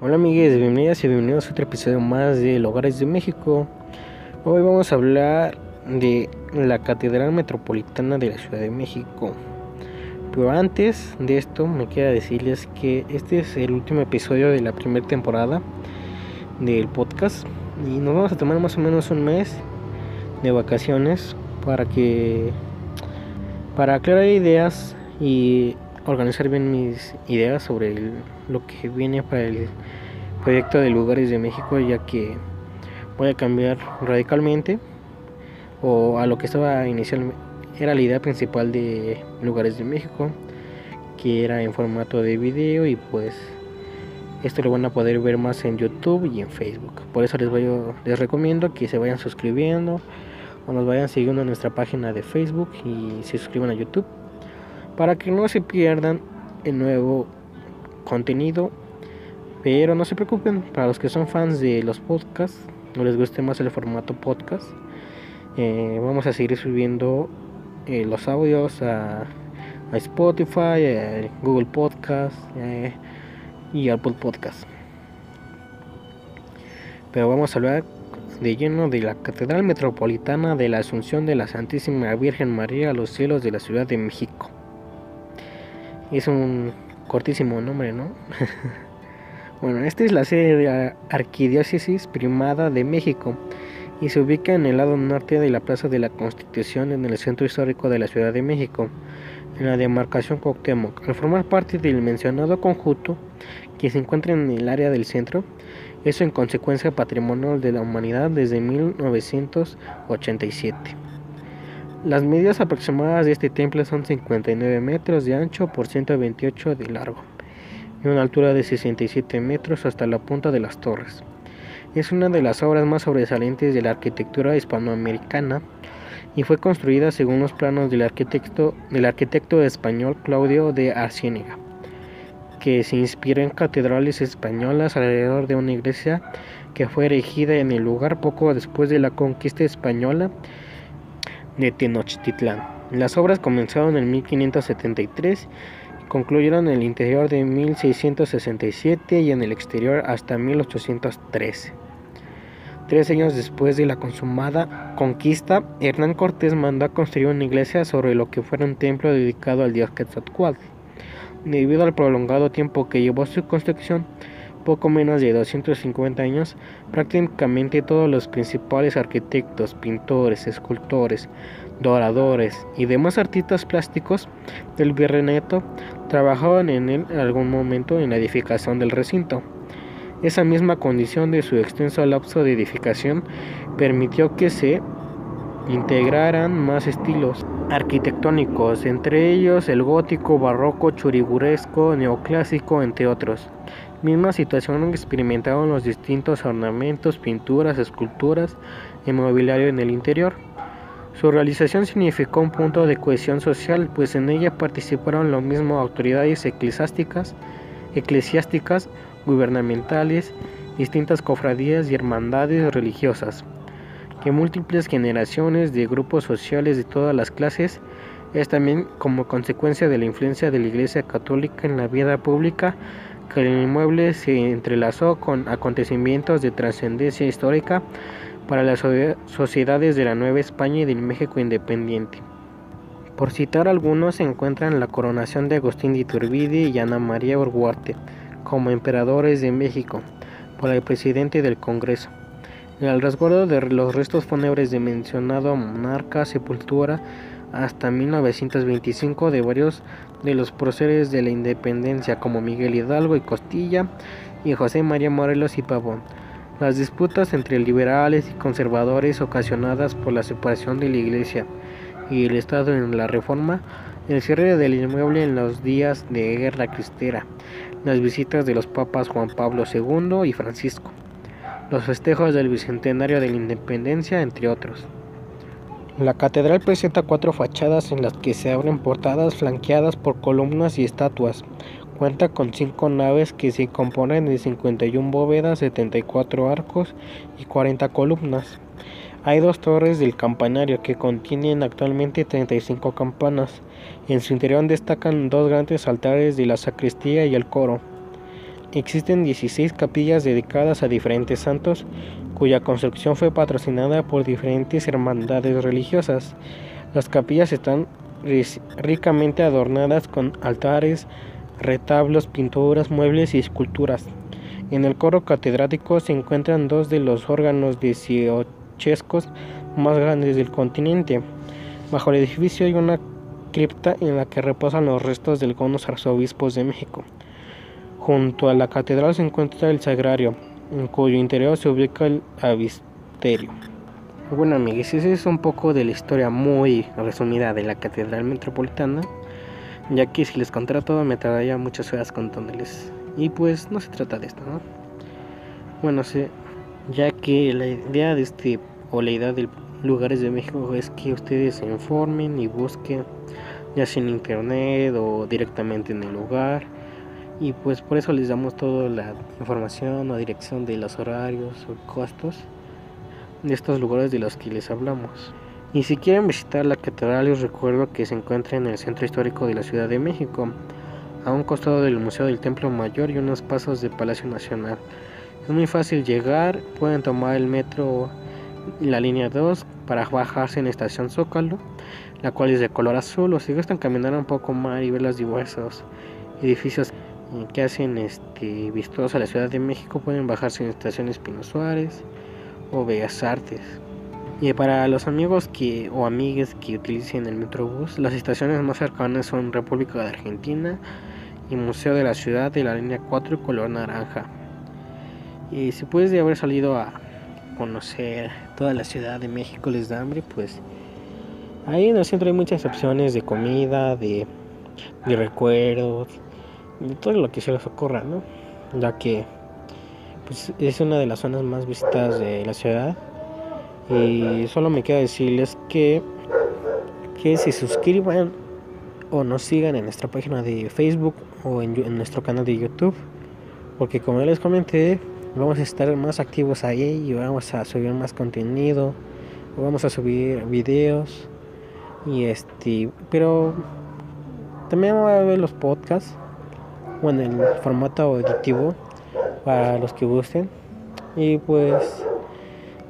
Hola amigues, bienvenidas y bienvenidos a otro episodio más de Hogares de México. Hoy vamos a hablar de la Catedral Metropolitana de la Ciudad de México. Pero antes de esto me queda decirles que este es el último episodio de la primera temporada del podcast y nos vamos a tomar más o menos un mes de vacaciones para que para aclarar ideas y organizar bien mis ideas sobre lo que viene para el proyecto de lugares de México ya que voy a cambiar radicalmente o a lo que estaba inicialmente era la idea principal de lugares de México que era en formato de video y pues esto lo van a poder ver más en YouTube y en Facebook. Por eso les voy les recomiendo que se vayan suscribiendo o nos vayan siguiendo en nuestra página de Facebook y se suscriban a YouTube para que no se pierdan el nuevo contenido. Pero no se preocupen, para los que son fans de los podcasts, no les guste más el formato podcast, eh, vamos a seguir subiendo eh, los audios a, Spotify, a Google Podcast eh, y Apple Podcast. Pero vamos a hablar de lleno de la Catedral Metropolitana de la Asunción de la Santísima Virgen María a los cielos de la Ciudad de México. Es un cortísimo nombre, ¿no? bueno, esta es la sede de la Arquidiócesis Primada de México y se ubica en el lado norte de la Plaza de la Constitución en el centro histórico de la Ciudad de México, en la demarcación Cuauhtémoc. Al formar parte del mencionado conjunto, que se encuentra en el área del centro, es en consecuencia patrimonio de la humanidad desde 1987. Las medidas aproximadas de este templo son 59 metros de ancho por 128 de largo y una altura de 67 metros hasta la punta de las torres. Es una de las obras más sobresalientes de la arquitectura hispanoamericana y fue construida según los planos del arquitecto, español Claudio de Arciénega, que se inspiró en catedrales españolas alrededor de una iglesia que fue erigida en el lugar poco después de la conquista española de Tenochtitlán. Las obras comenzaron en 1573 y concluyeron en el interior de 1667 y en el exterior hasta 1813. Tres años después de la consumada conquista, Hernán Cortés mandó a construir una iglesia sobre lo que fuera un templo dedicado al dios Quetzalcoatl. Debido al prolongado tiempo que llevó su construcción, poco menos de 250 años, prácticamente todos los principales arquitectos, pintores, escultores, doradores y demás artistas plásticos del Virreinato trabajaban en él en algún momento en la edificación del recinto. Esa misma condición de su extenso lapso de edificación permitió que se integraran más estilos arquitectónicos, entre ellos el gótico, barroco, churiguresco, neoclásico, entre otros. Misma situación experimentaron los distintos ornamentos, pinturas, esculturas y mobiliario en el interior. Su realización significó un punto de cohesión social, pues en ella participaron lo mismo autoridades eclesiásticas, eclesiásticas, gubernamentales, distintas cofradías y hermandades religiosas, que múltiples generaciones de grupos sociales de todas las clases es también como consecuencia de la influencia de la Iglesia Católica en la vida pública que el inmueble se entrelazó con acontecimientos de trascendencia histórica para las sociedades de la Nueva España y del México independiente. Por citar algunos se encuentran la coronación de Agustín de Iturbide y Ana María Urguarte como emperadores de México por el presidente del Congreso. El resguardo de los restos fúnebres de mencionado monarca, sepultura hasta 1925 de varios de los próceres de la independencia como Miguel Hidalgo y Costilla y José María Morelos y Pavón. Las disputas entre liberales y conservadores ocasionadas por la separación de la Iglesia y el Estado en la Reforma, el cierre del inmueble en los días de guerra cristera, las visitas de los papas Juan Pablo II y Francisco, los festejos del Bicentenario de la Independencia, entre otros. La catedral presenta cuatro fachadas en las que se abren portadas flanqueadas por columnas y estatuas. Cuenta con cinco naves que se componen de 51 bóvedas, 74 arcos y 40 columnas. Hay dos torres del campanario que contienen actualmente 35 campanas. En su interior destacan dos grandes altares de la sacristía y el coro. Existen 16 capillas dedicadas a diferentes santos, cuya construcción fue patrocinada por diferentes hermandades religiosas. Las capillas están ricamente adornadas con altares, retablos, pinturas, muebles y esculturas. En el coro catedrático se encuentran dos de los órganos dieciochescos más grandes del continente. Bajo el edificio hay una cripta en la que reposan los restos de algunos arzobispos de México. Junto a la catedral se encuentra el sagrario, en cuyo interior se ubica el avisterio. Bueno amigos, esa es un poco de la historia muy resumida de la Catedral Metropolitana, ya que si les contara todo me tardaría muchas horas contándoles. Y pues no se trata de esto, ¿no? Bueno, sé, ya que la idea de este, o la idea de lugares de México es que ustedes se informen y busquen, ya sea en internet o directamente en el lugar. Y pues por eso les damos toda la información o dirección de los horarios o costos de estos lugares de los que les hablamos. Y si quieren visitar la catedral, les recuerdo que se encuentra en el centro histórico de la Ciudad de México, a un costado del Museo del Templo Mayor y unos pasos del Palacio Nacional. Es muy fácil llegar, pueden tomar el metro la línea 2 para bajarse en estación Zócalo, la cual es de color azul, o si gustan caminar un poco más y ver los diversos edificios que hacen este, vistosos a la Ciudad de México, pueden bajarse en la estación Espino Suárez, o Bellas Artes. Y para los amigos que o amigas que utilicen el Metrobús, las estaciones más cercanas son República de Argentina y Museo de la Ciudad de la línea 4 y color naranja. Y si puedes de haber salido a conocer toda la Ciudad de México les da hambre, pues ahí en el centro hay muchas opciones de comida, de, de recuerdos, de todo lo que se les ocurra, ¿no? Ya que pues es una de las zonas más visitadas de la ciudad. Y solo me queda decirles que, que se suscriban o nos sigan en nuestra página de Facebook o en, nuestro canal de YouTube. Porque como ya les comenté, vamos a estar más activos ahí y vamos a subir más contenido. Vamos a subir videos. Y este, pero también voy a ver los podcasts. Bueno, en el formato auditivo para los que gusten. Y pues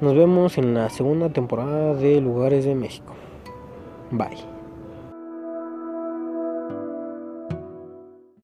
nos vemos en la segunda temporada de Lugares de México. Bye.